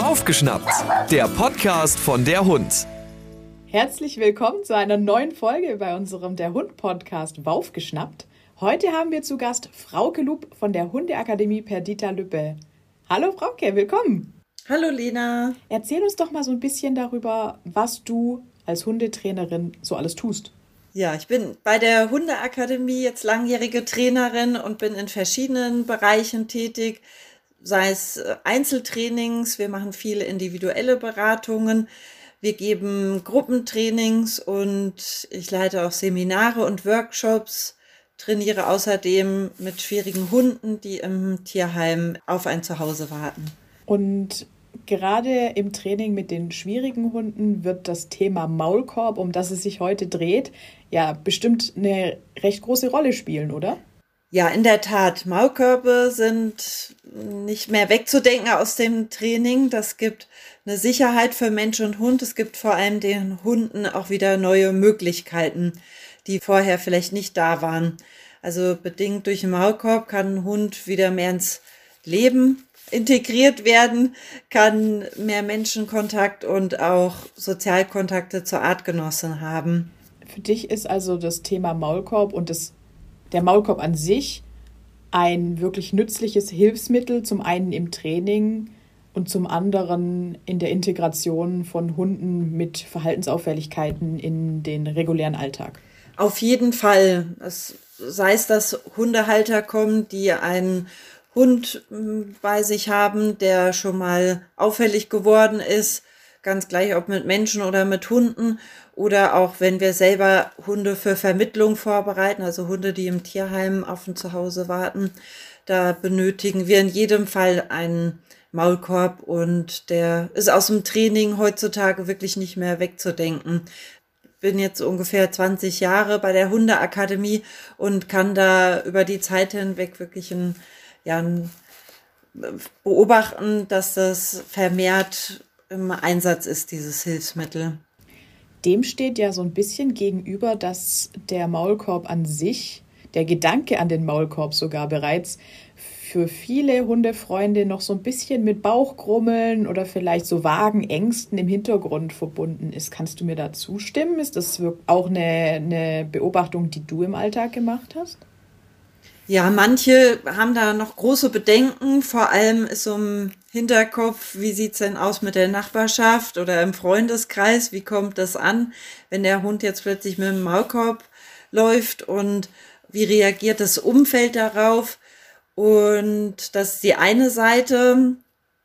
Aufgeschnappt, der Podcast von der Hund. Herzlich willkommen zu einer neuen Folge bei unserem Der Hund Podcast Waufgeschnappt. Heute haben wir zu Gast Frauke Lub von der Hundeakademie Perdita Lübbe. Hallo Frauke, willkommen. Hallo Lena. Erzähl uns doch mal so ein bisschen darüber, was du als Hundetrainerin so alles tust. Ja, ich bin bei der Hundeakademie jetzt langjährige Trainerin und bin in verschiedenen Bereichen tätig, sei es äh, Einzeltrainings, wir machen viele individuelle Beratungen, wir geben Gruppentrainings und ich leite auch Seminare und Workshops, trainiere außerdem mit schwierigen Hunden, die im Tierheim auf ein Zuhause warten. Und gerade im Training mit den schwierigen Hunden wird das Thema Maulkorb, um das es sich heute dreht, ja bestimmt eine recht große Rolle spielen, oder? Ja, in der Tat. Maulkörbe sind nicht mehr wegzudenken aus dem Training. Das gibt eine Sicherheit für Mensch und Hund. Es gibt vor allem den Hunden auch wieder neue Möglichkeiten, die vorher vielleicht nicht da waren. Also bedingt durch den Maulkorb kann ein Hund wieder mehr ins Leben integriert werden, kann mehr Menschenkontakt und auch Sozialkontakte zur Artgenossen haben. Für dich ist also das Thema Maulkorb und das, der Maulkorb an sich ein wirklich nützliches Hilfsmittel, zum einen im Training und zum anderen in der Integration von Hunden mit Verhaltensauffälligkeiten in den regulären Alltag. Auf jeden Fall. Es, sei es, dass Hundehalter kommen, die einen Hund hm, bei sich haben, der schon mal auffällig geworden ist, ganz gleich ob mit Menschen oder mit Hunden oder auch wenn wir selber Hunde für Vermittlung vorbereiten, also Hunde, die im Tierheim auf ein Zuhause warten, da benötigen wir in jedem Fall einen Maulkorb und der ist aus dem Training heutzutage wirklich nicht mehr wegzudenken. Bin jetzt ungefähr 20 Jahre bei der Hundeakademie und kann da über die Zeit hinweg wirklich ein, ja, ein beobachten, dass das vermehrt im Einsatz ist, dieses Hilfsmittel. Dem steht ja so ein bisschen gegenüber, dass der Maulkorb an sich, der Gedanke an den Maulkorb sogar bereits für viele Hundefreunde noch so ein bisschen mit Bauchgrummeln oder vielleicht so vagen Ängsten im Hintergrund verbunden ist. Kannst du mir da zustimmen? Ist das auch eine, eine Beobachtung, die du im Alltag gemacht hast? Ja, manche haben da noch große Bedenken. Vor allem ist so im Hinterkopf, wie sieht's denn aus mit der Nachbarschaft oder im Freundeskreis? Wie kommt das an, wenn der Hund jetzt plötzlich mit dem Maulkorb läuft und wie reagiert das Umfeld darauf? Und das ist die eine Seite.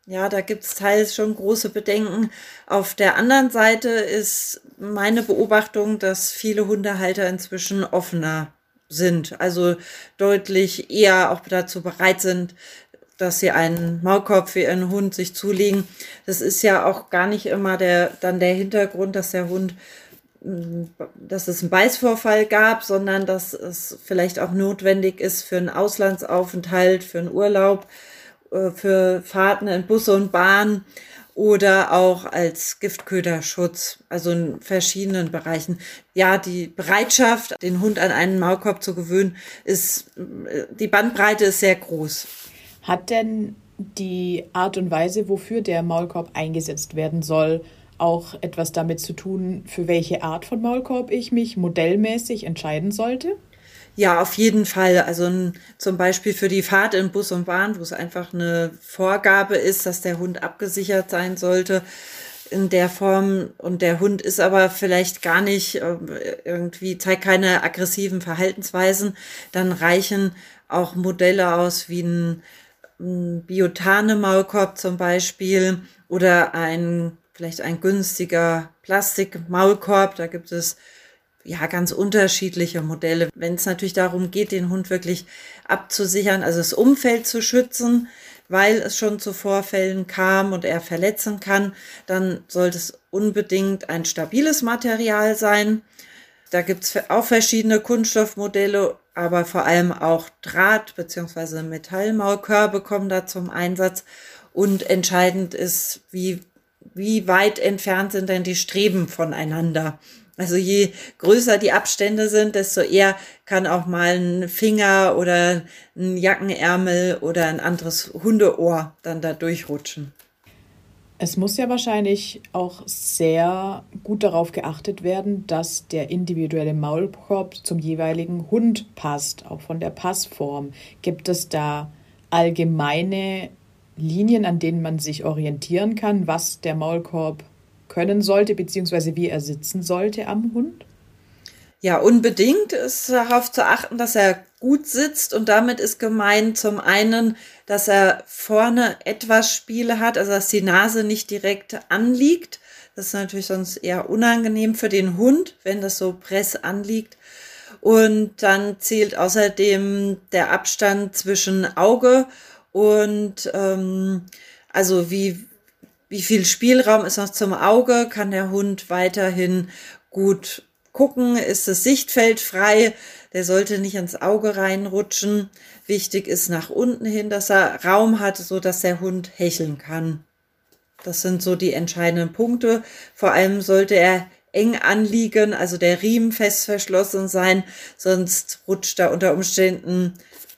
Ja, da gibt's teils schon große Bedenken. Auf der anderen Seite ist meine Beobachtung, dass viele Hundehalter inzwischen offener sind, also deutlich eher auch dazu bereit sind, dass sie einen Maulkorb für ihren Hund sich zulegen. Das ist ja auch gar nicht immer der, dann der Hintergrund, dass der Hund, mm, dass es einen Beißvorfall gab, sondern dass es vielleicht auch notwendig ist für einen Auslandsaufenthalt, für einen Urlaub, äh, für Fahrten in Busse und Bahn oder auch als Giftköderschutz, also in verschiedenen Bereichen. Ja, die Bereitschaft, den Hund an einen Maulkorb zu gewöhnen, ist, die Bandbreite ist sehr groß. Hat denn die Art und Weise, wofür der Maulkorb eingesetzt werden soll, auch etwas damit zu tun, für welche Art von Maulkorb ich mich modellmäßig entscheiden sollte? Ja, auf jeden Fall. Also zum Beispiel für die Fahrt in Bus und Bahn, wo es einfach eine Vorgabe ist, dass der Hund abgesichert sein sollte in der Form und der Hund ist aber vielleicht gar nicht äh, irgendwie, zeigt keine aggressiven Verhaltensweisen, dann reichen auch Modelle aus wie ein, ein Biotane-Maulkorb zum Beispiel oder ein vielleicht ein günstiger Plastik-Maulkorb. Da gibt es ja, ganz unterschiedliche Modelle. Wenn es natürlich darum geht, den Hund wirklich abzusichern, also das Umfeld zu schützen, weil es schon zu Vorfällen kam und er verletzen kann, dann sollte es unbedingt ein stabiles Material sein. Da gibt es auch verschiedene Kunststoffmodelle, aber vor allem auch Draht- bzw. Metallmaulkörbe kommen da zum Einsatz. Und entscheidend ist, wie, wie weit entfernt sind denn die Streben voneinander. Also je größer die Abstände sind, desto eher kann auch mal ein Finger oder ein Jackenärmel oder ein anderes Hundeohr dann da durchrutschen. Es muss ja wahrscheinlich auch sehr gut darauf geachtet werden, dass der individuelle Maulkorb zum jeweiligen Hund passt, auch von der Passform. Gibt es da allgemeine Linien, an denen man sich orientieren kann, was der Maulkorb können sollte, beziehungsweise wie er sitzen sollte am Hund? Ja, unbedingt ist darauf zu achten, dass er gut sitzt und damit ist gemeint zum einen, dass er vorne etwas Spiele hat, also dass die Nase nicht direkt anliegt. Das ist natürlich sonst eher unangenehm für den Hund, wenn das so press anliegt. Und dann zählt außerdem der Abstand zwischen Auge und ähm, also wie, wie viel Spielraum ist noch zum Auge? Kann der Hund weiterhin gut gucken? Ist das Sichtfeld frei? Der sollte nicht ins Auge reinrutschen. Wichtig ist nach unten hin, dass er Raum hat, so dass der Hund hecheln kann. Das sind so die entscheidenden Punkte. Vor allem sollte er eng anliegen, also der Riemen fest verschlossen sein, sonst rutscht er unter Umständen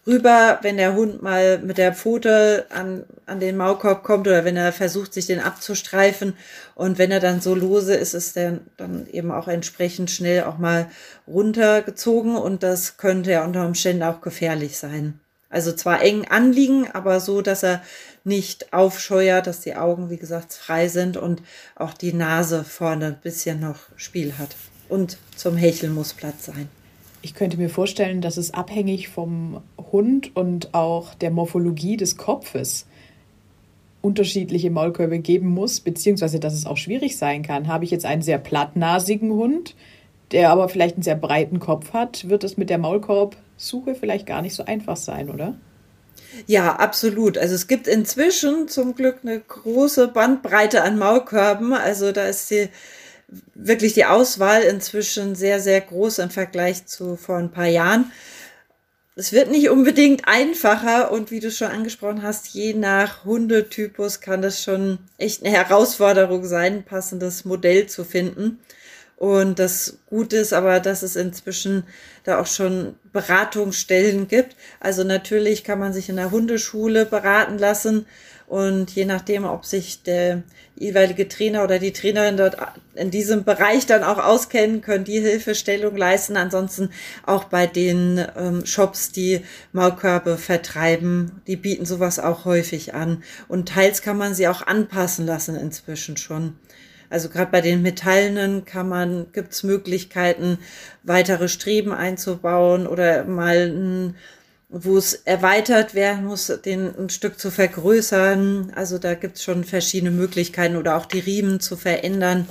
rüber, wenn der Hund mal mit der Pfote an, an den Maulkorb kommt oder wenn er versucht, sich den abzustreifen. Und wenn er dann so lose ist, ist der dann eben auch entsprechend schnell auch mal runtergezogen und das könnte ja unter Umständen auch gefährlich sein. Also zwar eng anliegen, aber so, dass er nicht aufscheuert, dass die Augen, wie gesagt, frei sind und auch die Nase vorne ein bisschen noch Spiel hat. Und zum Hecheln muss Platz sein. Ich könnte mir vorstellen, dass es abhängig vom Hund und auch der Morphologie des Kopfes unterschiedliche Maulkörbe geben muss, beziehungsweise dass es auch schwierig sein kann. Habe ich jetzt einen sehr plattnasigen Hund, der aber vielleicht einen sehr breiten Kopf hat, wird es mit der Maulkorbsuche vielleicht gar nicht so einfach sein, oder? Ja, absolut. Also es gibt inzwischen zum Glück eine große Bandbreite an Maulkörben. Also da ist die wirklich die Auswahl inzwischen sehr, sehr groß im Vergleich zu vor ein paar Jahren. Es wird nicht unbedingt einfacher und wie du schon angesprochen hast, je nach Hundetypus kann das schon echt eine Herausforderung sein, ein passendes Modell zu finden. Und das Gute ist aber, dass es inzwischen da auch schon Beratungsstellen gibt. Also natürlich kann man sich in der Hundeschule beraten lassen und je nachdem, ob sich der jeweilige Trainer oder die Trainerin dort in diesem Bereich dann auch auskennen, können die Hilfestellung leisten. Ansonsten auch bei den ähm, Shops, die Maulkörbe vertreiben, die bieten sowas auch häufig an. Und teils kann man sie auch anpassen lassen inzwischen schon. Also gerade bei den metallenen kann man, gibt's Möglichkeiten, weitere Streben einzubauen oder mal ein wo es erweitert werden muss, den ein Stück zu vergrößern. Also da gibt es schon verschiedene Möglichkeiten oder auch die Riemen zu verändern.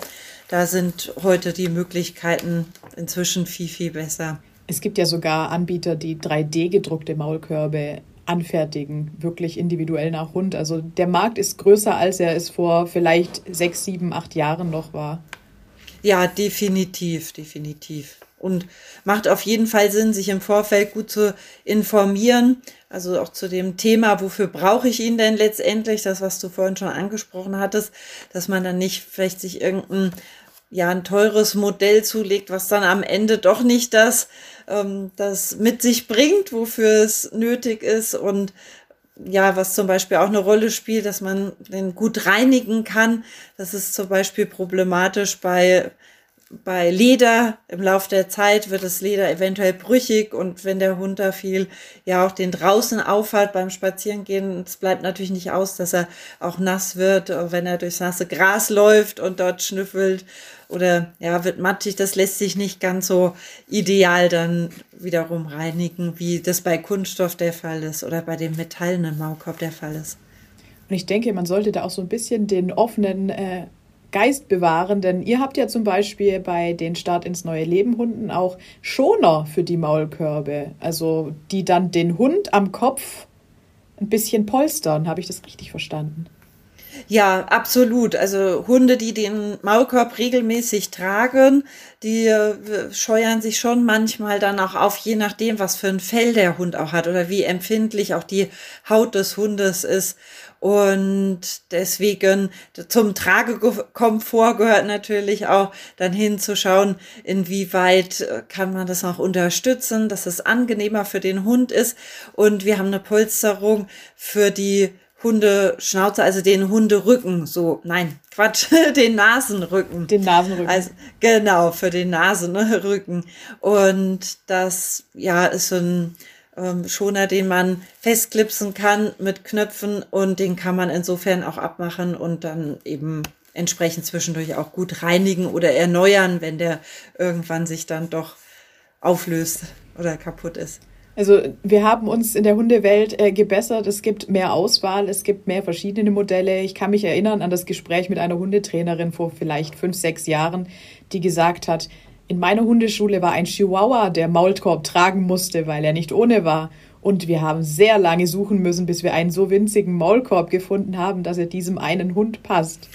Da sind heute die Möglichkeiten inzwischen viel, viel besser. Es gibt ja sogar Anbieter, die 3D-gedruckte Maulkörbe anfertigen, wirklich individuell nach Hund. Also der Markt ist größer, als er es vor vielleicht sechs, sieben, acht Jahren noch war. Ja, definitiv, definitiv und macht auf jeden Fall Sinn, sich im Vorfeld gut zu informieren. Also auch zu dem Thema, wofür brauche ich ihn denn letztendlich? Das, was du vorhin schon angesprochen hattest, dass man dann nicht vielleicht sich irgendein ja ein teures Modell zulegt, was dann am Ende doch nicht das, ähm, das mit sich bringt, wofür es nötig ist und ja, was zum Beispiel auch eine Rolle spielt, dass man den gut reinigen kann. Das ist zum Beispiel problematisch bei bei Leder im Laufe der Zeit wird das Leder eventuell brüchig und wenn der Hund da viel ja auch den draußen aufhat beim Spazierengehen, es bleibt natürlich nicht aus, dass er auch nass wird, wenn er durchs nasse Gras läuft und dort schnüffelt oder ja, wird matschig, das lässt sich nicht ganz so ideal dann wiederum reinigen, wie das bei Kunststoff der Fall ist oder bei dem metallenen Maulkorb der Fall ist. Und ich denke, man sollte da auch so ein bisschen den offenen äh, Geist bewahren, denn ihr habt ja zum Beispiel bei den Start ins neue Leben Hunden auch Schoner für die Maulkörbe, also die dann den Hund am Kopf ein bisschen polstern. Habe ich das richtig verstanden? Ja, absolut. Also Hunde, die den Maulkorb regelmäßig tragen, die äh, scheuern sich schon manchmal dann auch auf, je nachdem, was für ein Fell der Hund auch hat oder wie empfindlich auch die Haut des Hundes ist. Und deswegen zum Tragekomfort gehört natürlich auch dann hinzuschauen, inwieweit äh, kann man das noch unterstützen, dass es angenehmer für den Hund ist. Und wir haben eine Polsterung für die Hundeschnauze, also den Hunderücken, so, nein, Quatsch, den Nasenrücken. Den Nasenrücken. Also, genau, für den Nasenrücken. Und das, ja, ist so ein ähm, Schoner, den man festklipsen kann mit Knöpfen und den kann man insofern auch abmachen und dann eben entsprechend zwischendurch auch gut reinigen oder erneuern, wenn der irgendwann sich dann doch auflöst oder kaputt ist. Also wir haben uns in der Hundewelt äh, gebessert. Es gibt mehr Auswahl, es gibt mehr verschiedene Modelle. Ich kann mich erinnern an das Gespräch mit einer Hundetrainerin vor vielleicht fünf, sechs Jahren, die gesagt hat, in meiner Hundeschule war ein Chihuahua, der Maulkorb tragen musste, weil er nicht ohne war. Und wir haben sehr lange suchen müssen, bis wir einen so winzigen Maulkorb gefunden haben, dass er diesem einen Hund passt.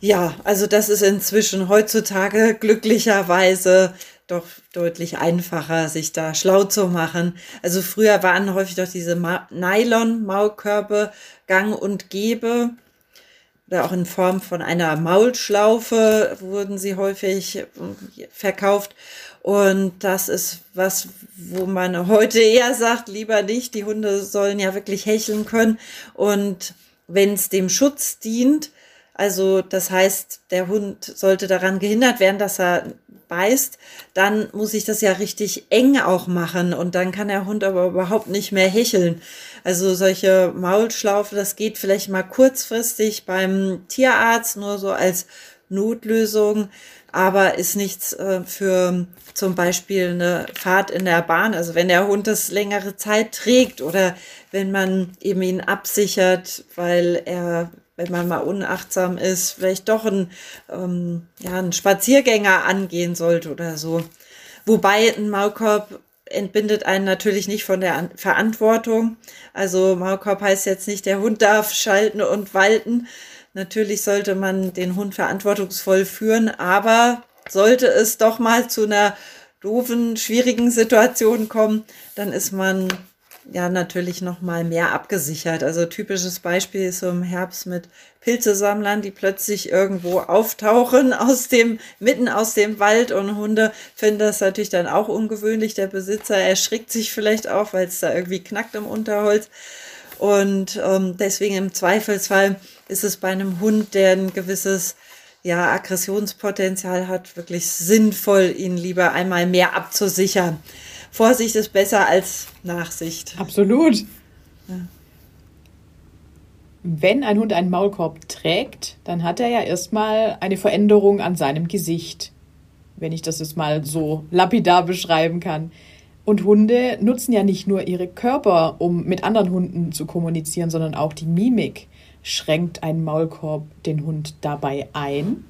Ja, also das ist inzwischen heutzutage glücklicherweise doch deutlich einfacher, sich da schlau zu machen. Also früher waren häufig doch diese Nylon-Maulkörbe gang und gäbe. Oder auch in Form von einer Maulschlaufe wurden sie häufig äh, verkauft. Und das ist was, wo man heute eher sagt, lieber nicht. Die Hunde sollen ja wirklich hecheln können. Und wenn es dem Schutz dient, also das heißt, der Hund sollte daran gehindert werden, dass er beißt, dann muss ich das ja richtig eng auch machen und dann kann der Hund aber überhaupt nicht mehr hecheln. Also solche Maulschlaufe, das geht vielleicht mal kurzfristig beim Tierarzt, nur so als Notlösung, aber ist nichts äh, für zum Beispiel eine Fahrt in der Bahn. Also wenn der Hund das längere Zeit trägt oder wenn man eben ihn absichert, weil er wenn man mal unachtsam ist, vielleicht doch ein, ähm, ja, ein Spaziergänger angehen sollte oder so. Wobei ein Maulkorb entbindet einen natürlich nicht von der Verantwortung. Also Maulkorb heißt jetzt nicht, der Hund darf schalten und walten. Natürlich sollte man den Hund verantwortungsvoll führen, aber sollte es doch mal zu einer doofen, schwierigen Situation kommen, dann ist man ja natürlich noch mal mehr abgesichert. Also typisches Beispiel ist so im Herbst mit Pilzesammlern, die plötzlich irgendwo auftauchen aus dem mitten aus dem Wald und Hunde finden das natürlich dann auch ungewöhnlich. Der Besitzer erschrickt sich vielleicht auch, weil es da irgendwie knackt im Unterholz. Und ähm, deswegen im Zweifelsfall ist es bei einem Hund, der ein gewisses ja, Aggressionspotenzial hat, wirklich sinnvoll, ihn lieber einmal mehr abzusichern. Vorsicht ist besser als Nachsicht. Absolut. Ja. Wenn ein Hund einen Maulkorb trägt, dann hat er ja erstmal eine Veränderung an seinem Gesicht. Wenn ich das jetzt mal so lapidar beschreiben kann. Und Hunde nutzen ja nicht nur ihre Körper, um mit anderen Hunden zu kommunizieren, sondern auch die Mimik. Schränkt ein Maulkorb den Hund dabei ein?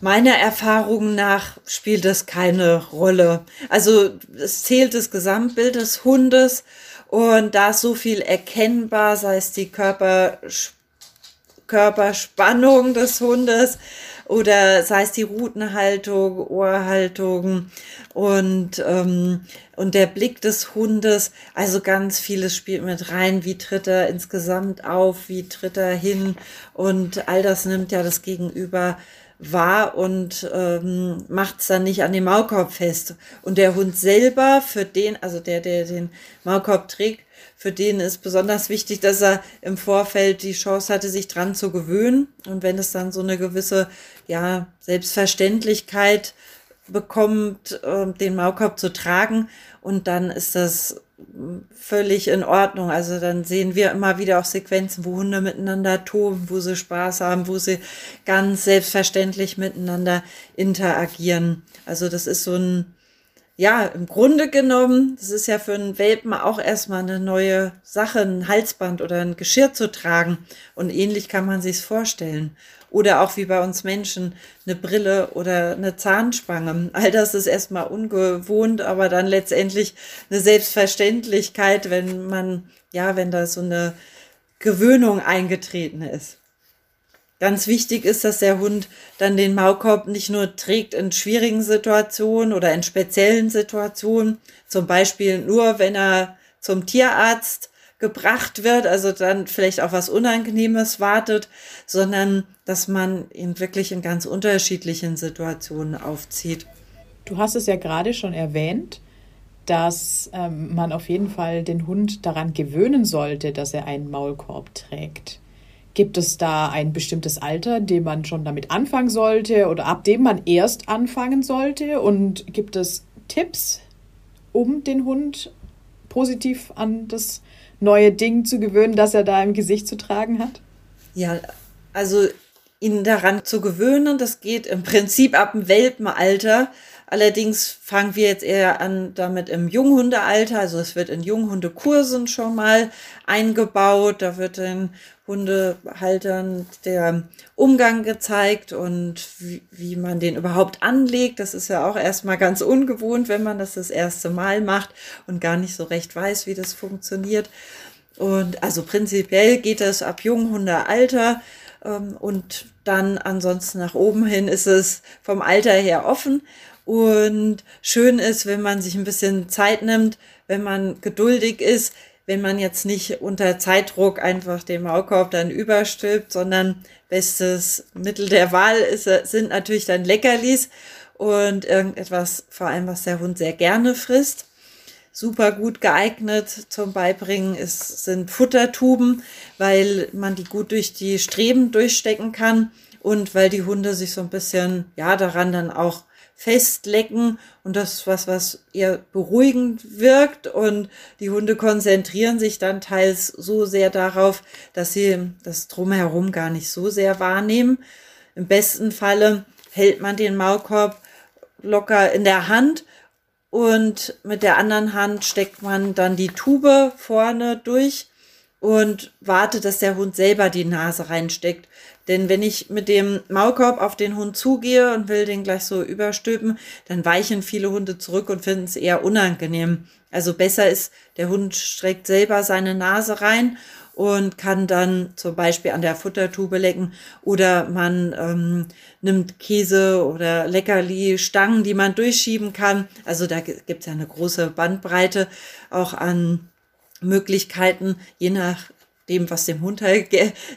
Meiner Erfahrung nach spielt das keine Rolle. Also es zählt das Gesamtbild des Hundes und da ist so viel erkennbar, sei es die Körper, Körperspannung des Hundes oder sei es die Rutenhaltung, Ohrhaltung und, ähm, und der Blick des Hundes. Also ganz vieles spielt mit rein. Wie tritt er insgesamt auf? Wie tritt er hin? Und all das nimmt ja das Gegenüber wahr und ähm, macht es dann nicht an dem Maulkorb fest. Und der Hund selber, für den, also der, der den Maulkorb trägt, für den ist besonders wichtig, dass er im Vorfeld die Chance hatte, sich dran zu gewöhnen. Und wenn es dann so eine gewisse, ja, Selbstverständlichkeit bekommt, äh, den Maulkorb zu tragen, und dann ist das völlig in Ordnung. Also dann sehen wir immer wieder auch Sequenzen, wo Hunde miteinander toben, wo sie Spaß haben, wo sie ganz selbstverständlich miteinander interagieren. Also das ist so ein, ja, im Grunde genommen, das ist ja für einen Welpen auch erstmal eine neue Sache, ein Halsband oder ein Geschirr zu tragen. Und ähnlich kann man sich's vorstellen. Oder auch wie bei uns Menschen eine Brille oder eine Zahnspange. All das ist erstmal ungewohnt, aber dann letztendlich eine Selbstverständlichkeit, wenn man, ja, wenn da so eine Gewöhnung eingetreten ist. Ganz wichtig ist, dass der Hund dann den Maulkorb nicht nur trägt in schwierigen Situationen oder in speziellen Situationen, zum Beispiel nur, wenn er zum Tierarzt gebracht wird, also dann vielleicht auch was Unangenehmes wartet, sondern dass man ihn wirklich in ganz unterschiedlichen Situationen aufzieht. Du hast es ja gerade schon erwähnt, dass ähm, man auf jeden Fall den Hund daran gewöhnen sollte, dass er einen Maulkorb trägt. Gibt es da ein bestimmtes Alter, dem man schon damit anfangen sollte oder ab dem man erst anfangen sollte? Und gibt es Tipps, um den Hund positiv an das neue Ding zu gewöhnen, das er da im Gesicht zu tragen hat? Ja, also ihn daran zu gewöhnen, das geht im Prinzip ab dem Welpenalter. Allerdings fangen wir jetzt eher an damit im Junghundealter. Also es wird in Junghundekursen schon mal eingebaut. Da wird den Hundehaltern der Umgang gezeigt und wie, wie man den überhaupt anlegt. Das ist ja auch erstmal ganz ungewohnt, wenn man das das erste Mal macht und gar nicht so recht weiß, wie das funktioniert. Und also prinzipiell geht es ab Junghundealter ähm, und dann ansonsten nach oben hin ist es vom Alter her offen. Und schön ist, wenn man sich ein bisschen Zeit nimmt, wenn man geduldig ist, wenn man jetzt nicht unter Zeitdruck einfach den Maulkorb dann überstülpt, sondern bestes Mittel der Wahl ist, sind natürlich dann Leckerlis und irgendetwas, vor allem was der Hund sehr gerne frisst. Super gut geeignet zum Beibringen ist, sind Futtertuben, weil man die gut durch die Streben durchstecken kann und weil die Hunde sich so ein bisschen, ja, daran dann auch festlecken und das ist was, was eher beruhigend wirkt und die Hunde konzentrieren sich dann teils so sehr darauf, dass sie das drumherum gar nicht so sehr wahrnehmen. Im besten Falle hält man den Maulkorb locker in der Hand und mit der anderen Hand steckt man dann die Tube vorne durch und wartet, dass der Hund selber die Nase reinsteckt. Denn wenn ich mit dem Maulkorb auf den Hund zugehe und will den gleich so überstülpen, dann weichen viele Hunde zurück und finden es eher unangenehm. Also besser ist, der Hund streckt selber seine Nase rein und kann dann zum Beispiel an der Futtertube lecken oder man ähm, nimmt Käse oder Leckerli, Stangen, die man durchschieben kann. Also da gibt es ja eine große Bandbreite auch an Möglichkeiten, je nach dem, was dem Hund halt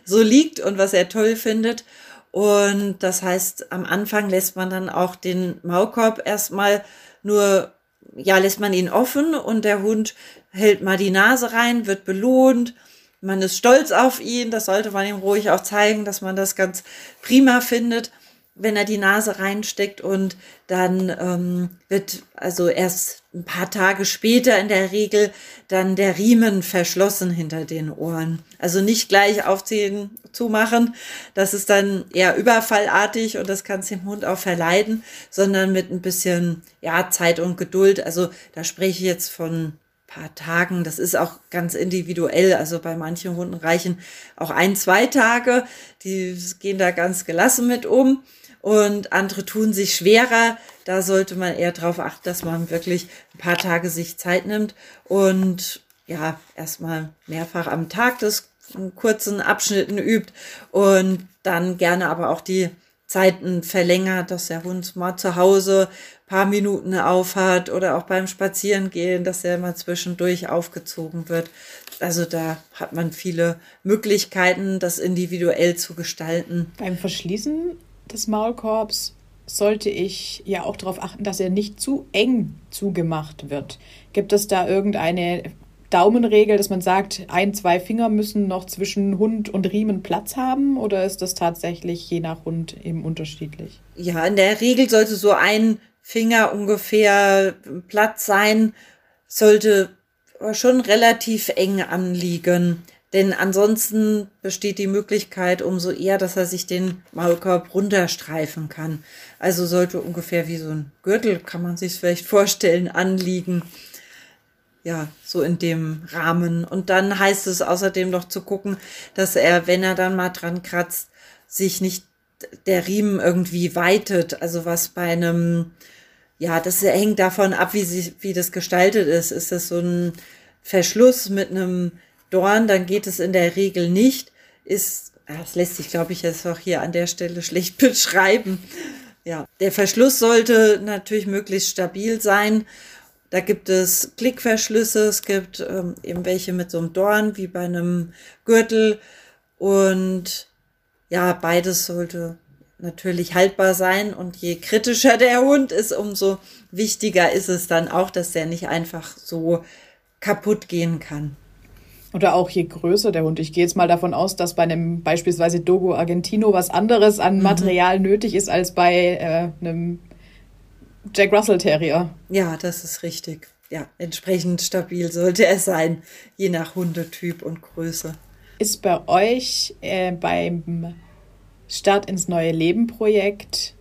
so liegt und was er toll findet. Und das heißt, am Anfang lässt man dann auch den Maulkorb erstmal nur, ja, lässt man ihn offen und der Hund hält mal die Nase rein, wird belohnt. Man ist stolz auf ihn, das sollte man ihm ruhig auch zeigen, dass man das ganz prima findet wenn er die Nase reinsteckt und dann ähm, wird also erst ein paar Tage später in der Regel dann der Riemen verschlossen hinter den Ohren. Also nicht gleich aufziehen, zumachen. Das ist dann eher überfallartig und das kann es dem Hund auch verleiden, sondern mit ein bisschen ja, Zeit und Geduld. Also da spreche ich jetzt von paar Tagen. Das ist auch ganz individuell. Also bei manchen Hunden reichen auch ein, zwei Tage. Die gehen da ganz gelassen mit um und andere tun sich schwerer. Da sollte man eher darauf achten, dass man wirklich ein paar Tage sich Zeit nimmt und ja, erstmal mehrfach am Tag das in kurzen Abschnitten übt und dann gerne aber auch die Zeiten verlängert, dass der Hund mal zu Hause paar Minuten aufhat oder auch beim Spazierengehen, dass er mal zwischendurch aufgezogen wird. Also da hat man viele Möglichkeiten, das individuell zu gestalten. Beim Verschließen des Maulkorbs sollte ich ja auch darauf achten, dass er nicht zu eng zugemacht wird. Gibt es da irgendeine Daumenregel, dass man sagt, ein, zwei Finger müssen noch zwischen Hund und Riemen Platz haben oder ist das tatsächlich je nach Hund eben unterschiedlich? Ja, in der Regel sollte so ein Finger ungefähr Platz sein, sollte schon relativ eng anliegen. Denn ansonsten besteht die Möglichkeit umso eher, dass er sich den Maulkorb runterstreifen kann. Also sollte ungefähr wie so ein Gürtel, kann man sich vielleicht vorstellen, anliegen. Ja, so in dem Rahmen. Und dann heißt es außerdem noch zu gucken, dass er, wenn er dann mal dran kratzt, sich nicht der Riemen irgendwie weitet. Also was bei einem, ja, das hängt davon ab, wie, sie, wie das gestaltet ist. Ist das so ein Verschluss mit einem Dorn, dann geht es in der Regel nicht. Ist das lässt sich, glaube ich, jetzt auch hier an der Stelle schlecht beschreiben. Ja, der Verschluss sollte natürlich möglichst stabil sein. Da gibt es Klickverschlüsse, es gibt ähm, eben welche mit so einem Dorn wie bei einem Gürtel und ja, beides sollte natürlich haltbar sein und je kritischer der Hund ist, umso wichtiger ist es dann auch, dass der nicht einfach so kaputt gehen kann. Oder auch je größer der Hund. Ich gehe jetzt mal davon aus, dass bei einem beispielsweise Dogo Argentino was anderes an mhm. Material mhm. nötig ist als bei äh, einem Jack Russell Terrier. Ja, das ist richtig. Ja, entsprechend stabil sollte er sein, je nach Hundetyp und Größe. Ist bei euch äh, beim Start ins neue Leben Projekt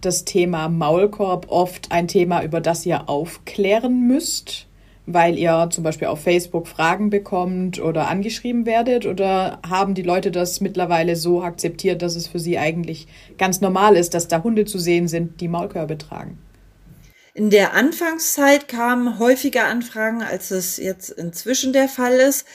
das Thema Maulkorb oft ein Thema, über das ihr aufklären müsst? Weil ihr zum Beispiel auf Facebook Fragen bekommt oder angeschrieben werdet? Oder haben die Leute das mittlerweile so akzeptiert, dass es für sie eigentlich ganz normal ist, dass da Hunde zu sehen sind, die Maulkörbe tragen? In der Anfangszeit kamen häufiger Anfragen, als es jetzt inzwischen der Fall ist.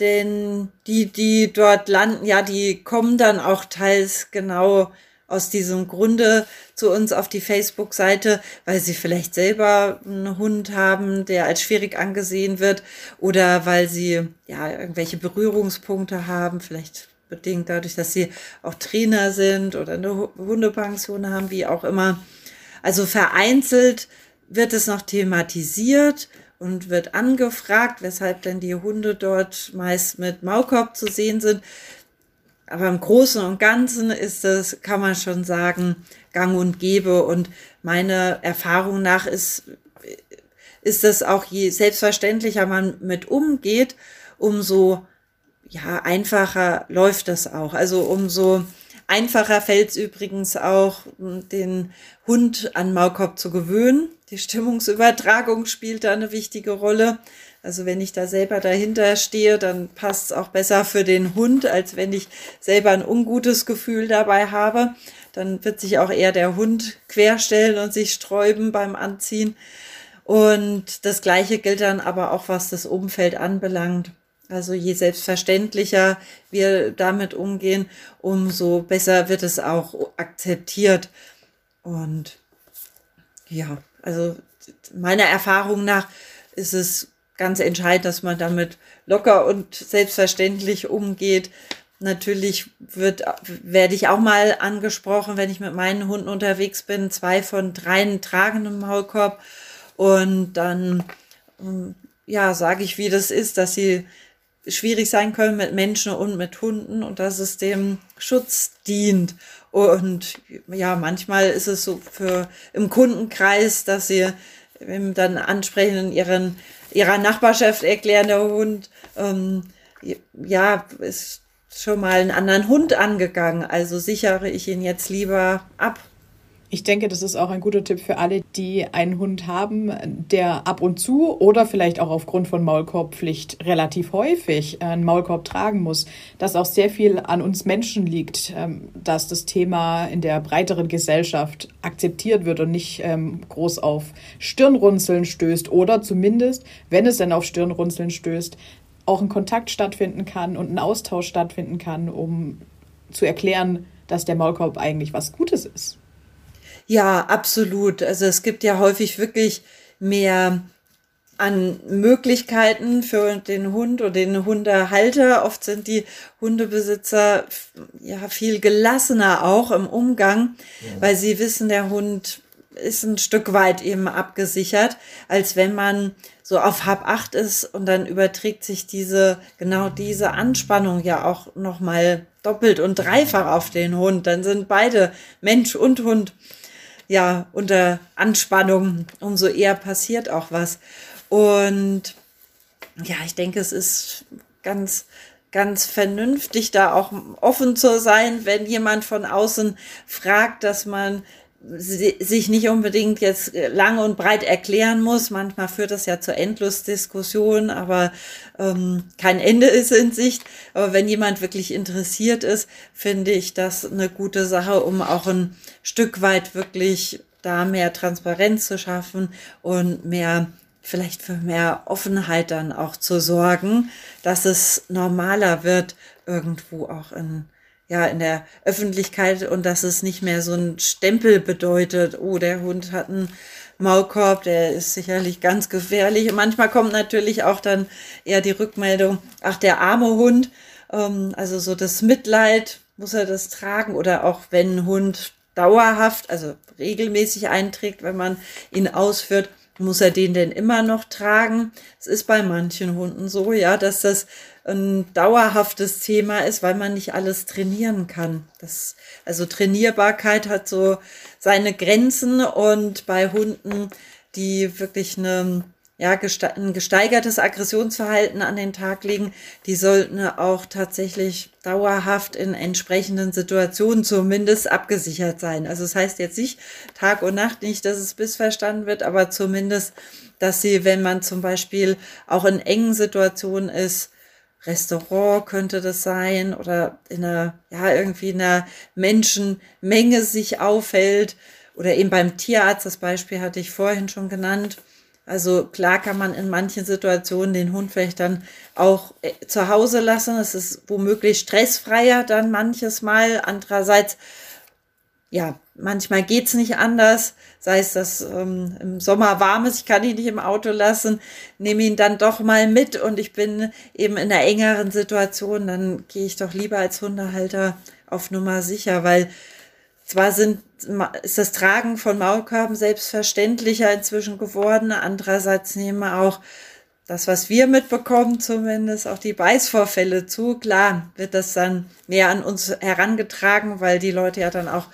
Denn die, die dort landen, ja, die kommen dann auch teils genau aus diesem Grunde zu uns auf die Facebook-Seite, weil sie vielleicht selber einen Hund haben, der als schwierig angesehen wird oder weil sie ja irgendwelche Berührungspunkte haben, vielleicht bedingt dadurch, dass sie auch Trainer sind oder eine Hundepension haben, wie auch immer. Also vereinzelt wird es noch thematisiert und wird angefragt, weshalb denn die Hunde dort meist mit Maulkorb zu sehen sind. Aber im Großen und Ganzen ist es, kann man schon sagen, gang und gäbe. Und meine Erfahrung nach ist, ist das auch je selbstverständlicher man mit umgeht, umso ja, einfacher läuft das auch. Also umso einfacher fällt es übrigens auch, den Hund an Maulkorb zu gewöhnen. Die Stimmungsübertragung spielt da eine wichtige Rolle. Also wenn ich da selber dahinter stehe, dann passt es auch besser für den Hund, als wenn ich selber ein ungutes Gefühl dabei habe. Dann wird sich auch eher der Hund querstellen und sich sträuben beim Anziehen. Und das Gleiche gilt dann aber auch, was das Umfeld anbelangt. Also je selbstverständlicher wir damit umgehen, umso besser wird es auch akzeptiert. Und ja, also meiner Erfahrung nach ist es ganz entscheidend, dass man damit locker und selbstverständlich umgeht. Natürlich wird, werde ich auch mal angesprochen, wenn ich mit meinen Hunden unterwegs bin. Zwei von dreien tragen einen Maulkorb. Und dann, ähm, ja, sage ich, wie das ist, dass sie schwierig sein können mit Menschen und mit Hunden und dass es dem Schutz dient. Und ja, manchmal ist es so für im Kundenkreis, dass sie dann ansprechen in ihren ihrer Nachbarschaft erklären, der Hund, ähm, ja, ist schon mal einen anderen Hund angegangen, also sichere ich ihn jetzt lieber ab. Ich denke, das ist auch ein guter Tipp für alle, die einen Hund haben, der ab und zu oder vielleicht auch aufgrund von Maulkorbpflicht relativ häufig einen Maulkorb tragen muss, dass auch sehr viel an uns Menschen liegt, ähm, dass das Thema in der breiteren Gesellschaft akzeptiert wird und nicht ähm, groß auf Stirnrunzeln stößt oder zumindest, wenn es dann auf Stirnrunzeln stößt, auch ein Kontakt stattfinden kann und ein Austausch stattfinden kann, um zu erklären, dass der Maulkorb eigentlich was Gutes ist. Ja, absolut. Also es gibt ja häufig wirklich mehr an Möglichkeiten für den Hund oder den Hundehalter. Oft sind die Hundebesitzer ja viel gelassener auch im Umgang, ja. weil sie wissen, der Hund ist ein Stück weit eben abgesichert, als wenn man so auf Hab 8 ist und dann überträgt sich diese, genau diese Anspannung ja auch nochmal doppelt und dreifach auf den Hund. Dann sind beide Mensch und Hund ja, unter Anspannung, umso eher passiert auch was. Und ja, ich denke, es ist ganz, ganz vernünftig, da auch offen zu sein, wenn jemand von außen fragt, dass man sich nicht unbedingt jetzt lang und breit erklären muss. Manchmal führt das ja zu Endlosdiskussionen, aber ähm, kein Ende ist in Sicht. Aber wenn jemand wirklich interessiert ist, finde ich das eine gute Sache, um auch ein Stück weit wirklich da mehr Transparenz zu schaffen und mehr vielleicht für mehr Offenheit dann auch zu sorgen, dass es normaler wird, irgendwo auch in ja, in der Öffentlichkeit und dass es nicht mehr so ein Stempel bedeutet, oh, der Hund hat einen Maulkorb, der ist sicherlich ganz gefährlich. Und manchmal kommt natürlich auch dann eher die Rückmeldung, ach, der arme Hund, ähm, also so das Mitleid, muss er das tragen oder auch wenn ein Hund dauerhaft, also regelmäßig einträgt, wenn man ihn ausführt, muss er den denn immer noch tragen? Es ist bei manchen Hunden so, ja, dass das ein dauerhaftes Thema ist, weil man nicht alles trainieren kann. Das, also Trainierbarkeit hat so seine Grenzen und bei Hunden, die wirklich eine ja, ein gesteigertes Aggressionsverhalten an den Tag legen, die sollten auch tatsächlich dauerhaft in entsprechenden Situationen zumindest abgesichert sein. Also das heißt jetzt nicht Tag und Nacht, nicht, dass es missverstanden wird, aber zumindest, dass sie, wenn man zum Beispiel auch in engen Situationen ist, Restaurant könnte das sein oder in einer, ja, irgendwie in einer Menschenmenge sich aufhält oder eben beim Tierarzt, das Beispiel hatte ich vorhin schon genannt, also klar kann man in manchen Situationen den Hund vielleicht dann auch äh, zu Hause lassen. Es ist womöglich stressfreier dann manches Mal. Andererseits, ja, manchmal geht's nicht anders. Sei es, dass ähm, im Sommer warm ist, ich kann ihn nicht im Auto lassen, nehme ihn dann doch mal mit und ich bin eben in einer engeren Situation, dann gehe ich doch lieber als Hundehalter auf Nummer sicher, weil zwar sind, ist das Tragen von Maulkörben selbstverständlicher inzwischen geworden. Andererseits nehmen auch das, was wir mitbekommen, zumindest auch die Beißvorfälle zu. Klar wird das dann mehr an uns herangetragen, weil die Leute ja dann auch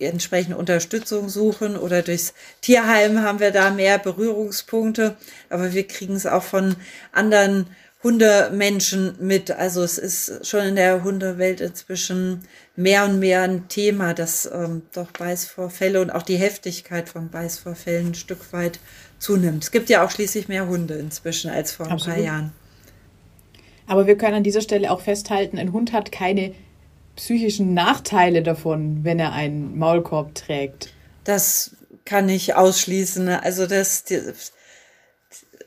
entsprechende Unterstützung suchen oder durchs Tierheim haben wir da mehr Berührungspunkte. Aber wir kriegen es auch von anderen Hundemenschen mit. Also es ist schon in der Hundewelt inzwischen mehr und mehr ein Thema, dass ähm, doch Beißvorfälle und auch die Heftigkeit von Beißvorfällen ein Stück weit zunimmt. Es gibt ja auch schließlich mehr Hunde inzwischen als vor ein Absolut. paar Jahren. Aber wir können an dieser Stelle auch festhalten, ein Hund hat keine psychischen Nachteile davon, wenn er einen Maulkorb trägt. Das kann ich ausschließen. Also das,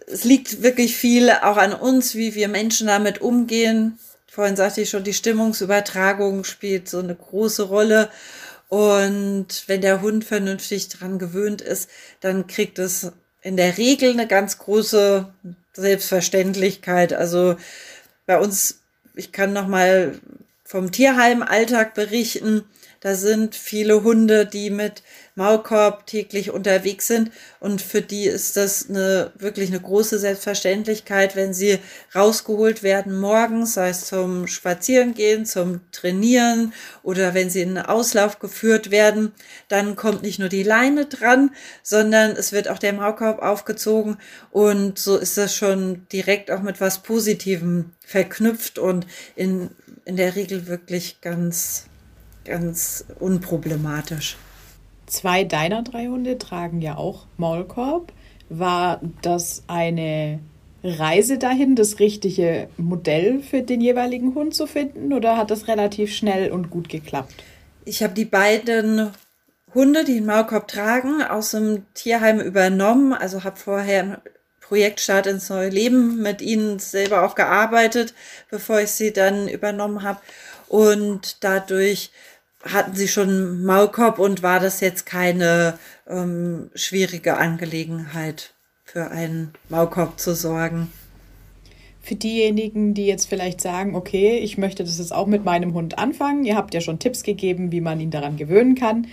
es liegt wirklich viel auch an uns, wie wir Menschen damit umgehen. Vorhin sagte ich schon, die Stimmungsübertragung spielt so eine große Rolle. Und wenn der Hund vernünftig dran gewöhnt ist, dann kriegt es in der Regel eine ganz große Selbstverständlichkeit. Also bei uns, ich kann noch mal vom Tierheim-Alltag berichten. Da sind viele Hunde, die mit Maulkorb täglich unterwegs sind. Und für die ist das eine, wirklich eine große Selbstverständlichkeit, wenn sie rausgeholt werden morgens, sei es zum Spazierengehen, zum Trainieren oder wenn sie in einen Auslauf geführt werden, dann kommt nicht nur die Leine dran, sondern es wird auch der Maulkorb aufgezogen und so ist das schon direkt auch mit was Positivem verknüpft und in, in der Regel wirklich ganz, ganz unproblematisch. Zwei deiner drei Hunde tragen ja auch Maulkorb. War das eine Reise dahin, das richtige Modell für den jeweiligen Hund zu finden oder hat das relativ schnell und gut geklappt? Ich habe die beiden Hunde, die den Maulkorb tragen, aus dem Tierheim übernommen. Also habe vorher Projektstart ins neue Leben mit ihnen selber auch gearbeitet, bevor ich sie dann übernommen habe. Und dadurch hatten sie schon Maulkorb und war das jetzt keine ähm, schwierige Angelegenheit, für einen Maulkorb zu sorgen. Für diejenigen, die jetzt vielleicht sagen, okay, ich möchte das jetzt auch mit meinem Hund anfangen, ihr habt ja schon Tipps gegeben, wie man ihn daran gewöhnen kann.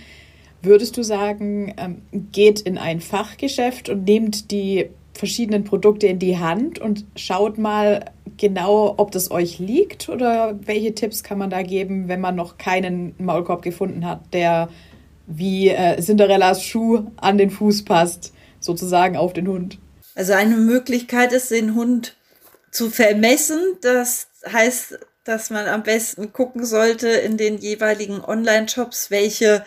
Würdest du sagen, ähm, geht in ein Fachgeschäft und nehmt die verschiedenen Produkte in die Hand und schaut mal genau, ob das euch liegt oder welche Tipps kann man da geben, wenn man noch keinen Maulkorb gefunden hat, der wie äh, Cinderellas Schuh an den Fuß passt, sozusagen auf den Hund. Also eine Möglichkeit ist, den Hund zu vermessen. Das heißt, dass man am besten gucken sollte in den jeweiligen Online-Shops, welche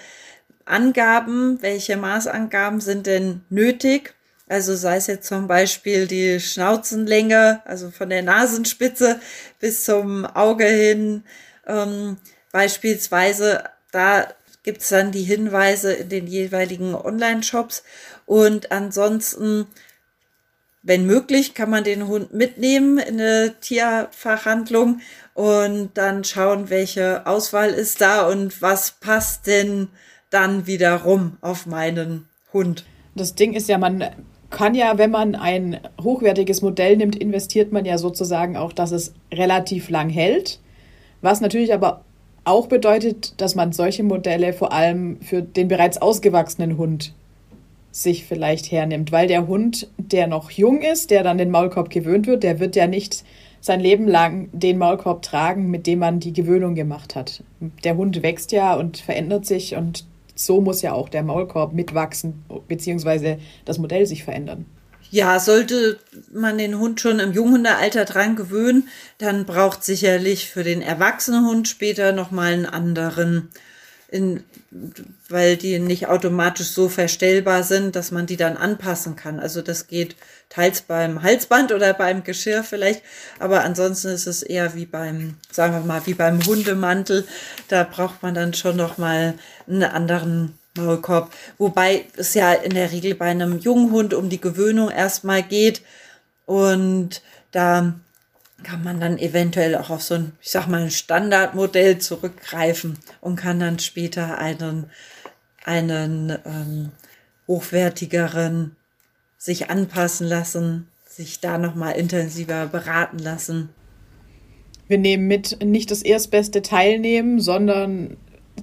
Angaben, welche Maßangaben sind denn nötig. Also sei es jetzt zum Beispiel die Schnauzenlänge, also von der Nasenspitze bis zum Auge hin. Ähm, beispielsweise, da gibt's dann die Hinweise in den jeweiligen Online-Shops. Und ansonsten wenn möglich, kann man den Hund mitnehmen in eine Tierfachhandlung und dann schauen, welche Auswahl ist da und was passt denn dann wiederum auf meinen Hund. Das Ding ist ja, man kann ja, wenn man ein hochwertiges Modell nimmt, investiert man ja sozusagen auch, dass es relativ lang hält. Was natürlich aber auch bedeutet, dass man solche Modelle vor allem für den bereits ausgewachsenen Hund sich vielleicht hernimmt, weil der Hund, der noch jung ist, der dann den Maulkorb gewöhnt wird, der wird ja nicht sein Leben lang den Maulkorb tragen, mit dem man die Gewöhnung gemacht hat. Der Hund wächst ja und verändert sich und so muss ja auch der Maulkorb mitwachsen, beziehungsweise das Modell sich verändern. Ja, sollte man den Hund schon im Junghundealter dran gewöhnen, dann braucht sicherlich für den erwachsenen Hund später nochmal einen anderen in, weil die nicht automatisch so verstellbar sind, dass man die dann anpassen kann. Also das geht teils beim Halsband oder beim Geschirr vielleicht, aber ansonsten ist es eher wie beim, sagen wir mal, wie beim Hundemantel. Da braucht man dann schon noch mal einen anderen Maulkorb. Wobei es ja in der Regel bei einem jungen Hund um die Gewöhnung erstmal geht und da kann man dann eventuell auch auf so ein, ich sag mal, ein Standardmodell zurückgreifen und kann dann später einen, einen ähm, hochwertigeren sich anpassen lassen, sich da nochmal intensiver beraten lassen. Wir nehmen mit nicht das erstbeste Teilnehmen, sondern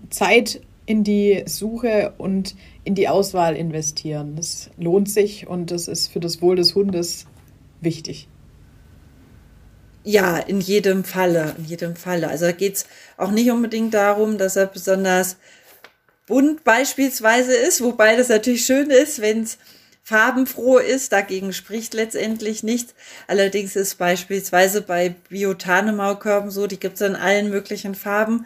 Zeit in die Suche und in die Auswahl investieren. Das lohnt sich und das ist für das Wohl des Hundes wichtig. Ja, in jedem Falle, in jedem Falle. Also da geht's auch nicht unbedingt darum, dass er besonders bunt beispielsweise ist, wobei das natürlich schön ist, wenn es farbenfroh ist. Dagegen spricht letztendlich nichts. Allerdings ist beispielsweise bei Biotane-Maulkörben so, die gibt's in allen möglichen Farben.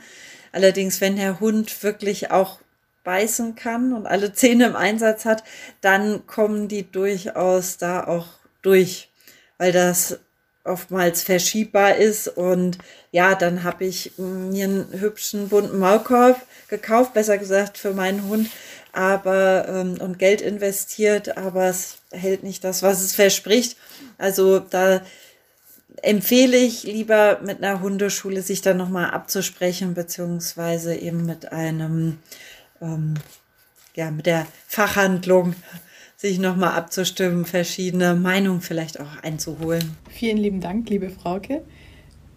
Allerdings, wenn der Hund wirklich auch beißen kann und alle Zähne im Einsatz hat, dann kommen die durchaus da auch durch, weil das oftmals verschiebbar ist. Und ja, dann habe ich mir einen hübschen bunten Maulkorb gekauft, besser gesagt für meinen Hund, aber ähm, und Geld investiert, aber es hält nicht das, was es verspricht. Also da empfehle ich lieber mit einer Hundeschule sich dann nochmal abzusprechen, beziehungsweise eben mit einem, ähm, ja, mit der Fachhandlung sich nochmal abzustimmen, verschiedene Meinungen vielleicht auch einzuholen. Vielen lieben Dank, liebe Frauke.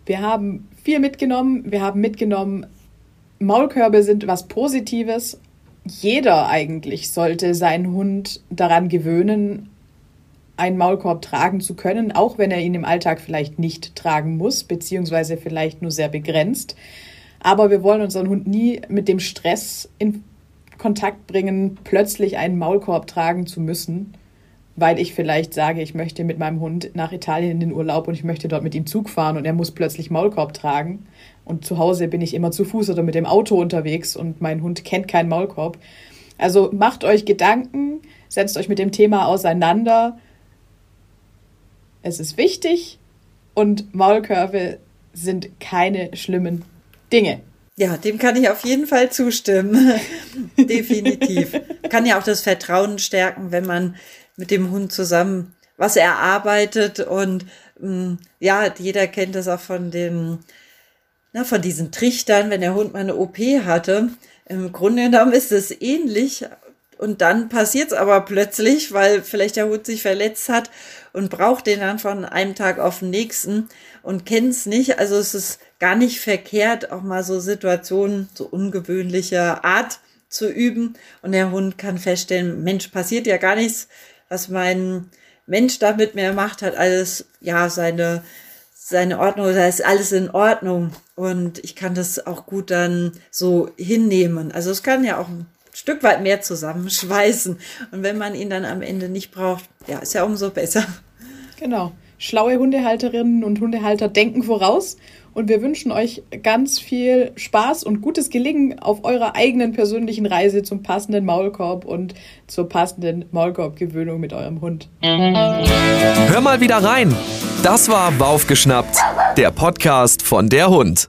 Wir haben viel mitgenommen. Wir haben mitgenommen, Maulkörbe sind was Positives. Jeder eigentlich sollte seinen Hund daran gewöhnen, einen Maulkorb tragen zu können, auch wenn er ihn im Alltag vielleicht nicht tragen muss, beziehungsweise vielleicht nur sehr begrenzt. Aber wir wollen unseren Hund nie mit dem Stress in Kontakt bringen, plötzlich einen Maulkorb tragen zu müssen, weil ich vielleicht sage, ich möchte mit meinem Hund nach Italien in den Urlaub und ich möchte dort mit ihm Zug fahren und er muss plötzlich Maulkorb tragen. Und zu Hause bin ich immer zu Fuß oder mit dem Auto unterwegs und mein Hund kennt keinen Maulkorb. Also macht euch Gedanken, setzt euch mit dem Thema auseinander. Es ist wichtig und Maulkörbe sind keine schlimmen Dinge. Ja, dem kann ich auf jeden Fall zustimmen. Definitiv. Kann ja auch das Vertrauen stärken, wenn man mit dem Hund zusammen was erarbeitet und mh, mm, ja, jeder kennt das auch von den, na, von diesen Trichtern, wenn der Hund mal eine OP hatte. Im Grunde genommen ist es ähnlich, und dann passiert es aber plötzlich, weil vielleicht der Hund sich verletzt hat und braucht den dann von einem Tag auf den nächsten und kennt es nicht. Also es ist gar nicht verkehrt, auch mal so Situationen so ungewöhnlicher Art zu üben. Und der Hund kann feststellen, Mensch, passiert ja gar nichts, was mein Mensch da mit mir macht, hat alles, ja, seine, seine Ordnung, da ist alles in Ordnung. Und ich kann das auch gut dann so hinnehmen. Also es kann ja auch Stück weit mehr zusammenschweißen. Und wenn man ihn dann am Ende nicht braucht, ja, ist ja umso besser. Genau. Schlaue Hundehalterinnen und Hundehalter denken voraus. Und wir wünschen euch ganz viel Spaß und gutes Gelingen auf eurer eigenen persönlichen Reise zum passenden Maulkorb und zur passenden Maulkorbgewöhnung mit eurem Hund. Hör mal wieder rein. Das war Baufgeschnappt, der Podcast von der Hund.